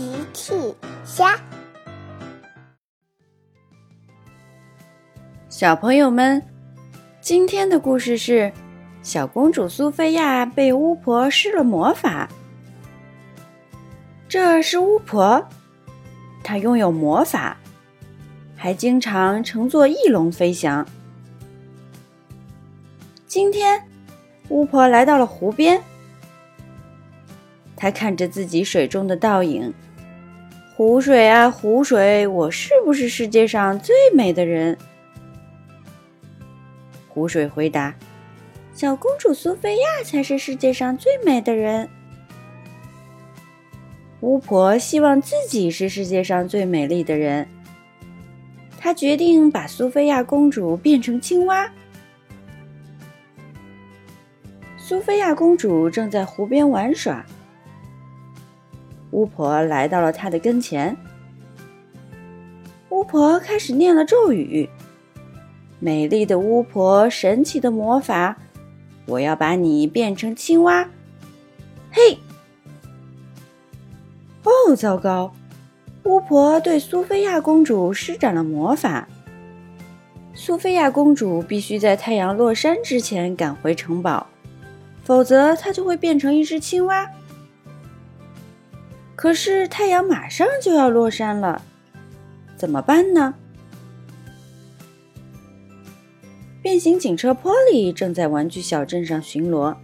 奇趣虾，小朋友们，今天的故事是小公主苏菲亚被巫婆施了魔法。这是巫婆，她拥有魔法，还经常乘坐翼龙飞翔。今天，巫婆来到了湖边。他看着自己水中的倒影，湖水啊湖水，我是不是世界上最美的人？湖水回答：“小公主苏菲亚才是世界上最美的人。”巫婆希望自己是世界上最美丽的人，她决定把苏菲亚公主变成青蛙。苏菲亚公主正在湖边玩耍。巫婆来到了她的跟前。巫婆开始念了咒语：“美丽的巫婆，神奇的魔法，我要把你变成青蛙。”嘿！哦，糟糕！巫婆对苏菲亚公主施展了魔法。苏菲亚公主必须在太阳落山之前赶回城堡，否则她就会变成一只青蛙。可是太阳马上就要落山了，怎么办呢？变形警车波利正在玩具小镇上巡逻，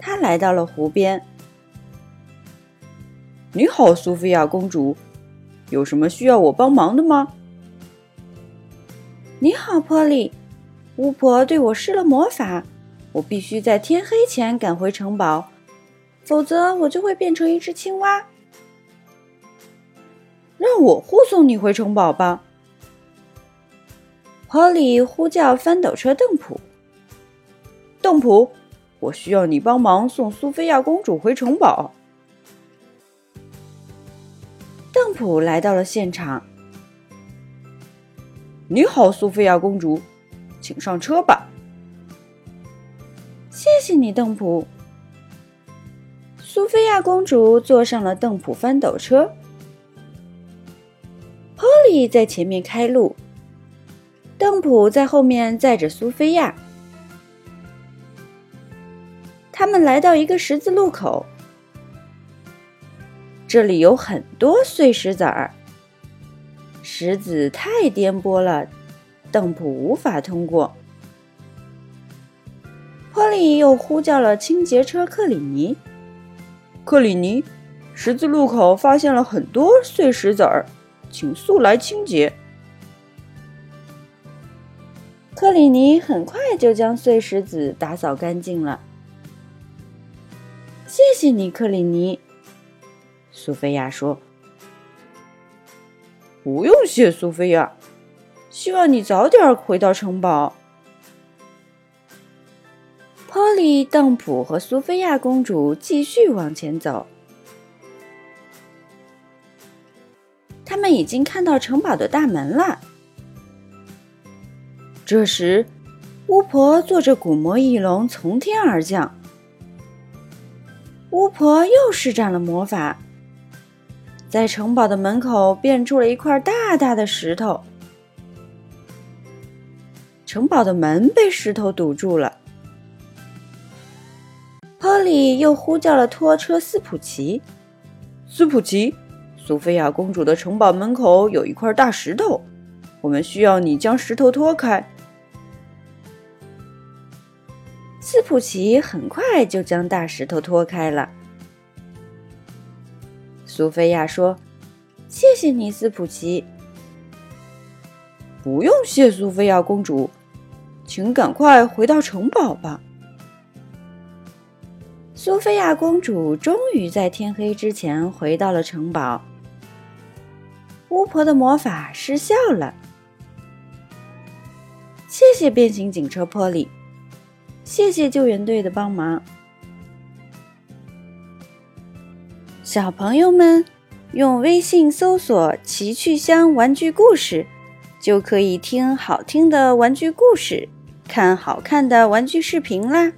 他来到了湖边。你好，苏菲亚公主，有什么需要我帮忙的吗？你好，波利，巫婆对我施了魔法，我必须在天黑前赶回城堡。否则，我就会变成一只青蛙。让我护送你回城堡吧。波利呼叫翻斗车邓普。邓普，我需要你帮忙送苏菲亚公主回城堡。邓普来到了现场。你好，苏菲亚公主，请上车吧。谢谢你，邓普。苏菲亚公主坐上了邓普翻斗车，波利在前面开路，邓普在后面载着苏菲亚。他们来到一个十字路口，这里有很多碎石子儿，石子太颠簸了，邓普无法通过。波利又呼叫了清洁车克里尼。克里尼，十字路口发现了很多碎石子儿，请速来清洁。克里尼很快就将碎石子打扫干净了。谢谢你，克里尼。苏菲亚说：“不用谢，苏菲亚。希望你早点回到城堡。”波利、邓普和苏菲亚公主继续往前走。他们已经看到城堡的大门了。这时，巫婆坐着古魔翼龙从天而降。巫婆又施展了魔法，在城堡的门口变出了一块大大的石头。城堡的门被石头堵住了。波利又呼叫了拖车斯普奇。斯普奇，苏菲亚公主的城堡门口有一块大石头，我们需要你将石头拖开。斯普奇很快就将大石头拖开了。苏菲亚说：“谢谢你，斯普奇。”不用谢，苏菲亚公主，请赶快回到城堡吧。苏菲亚公主终于在天黑之前回到了城堡。巫婆的魔法失效了。谢谢变形警车波利，谢谢救援队的帮忙。小朋友们，用微信搜索“奇趣箱玩具故事”，就可以听好听的玩具故事，看好看的玩具视频啦。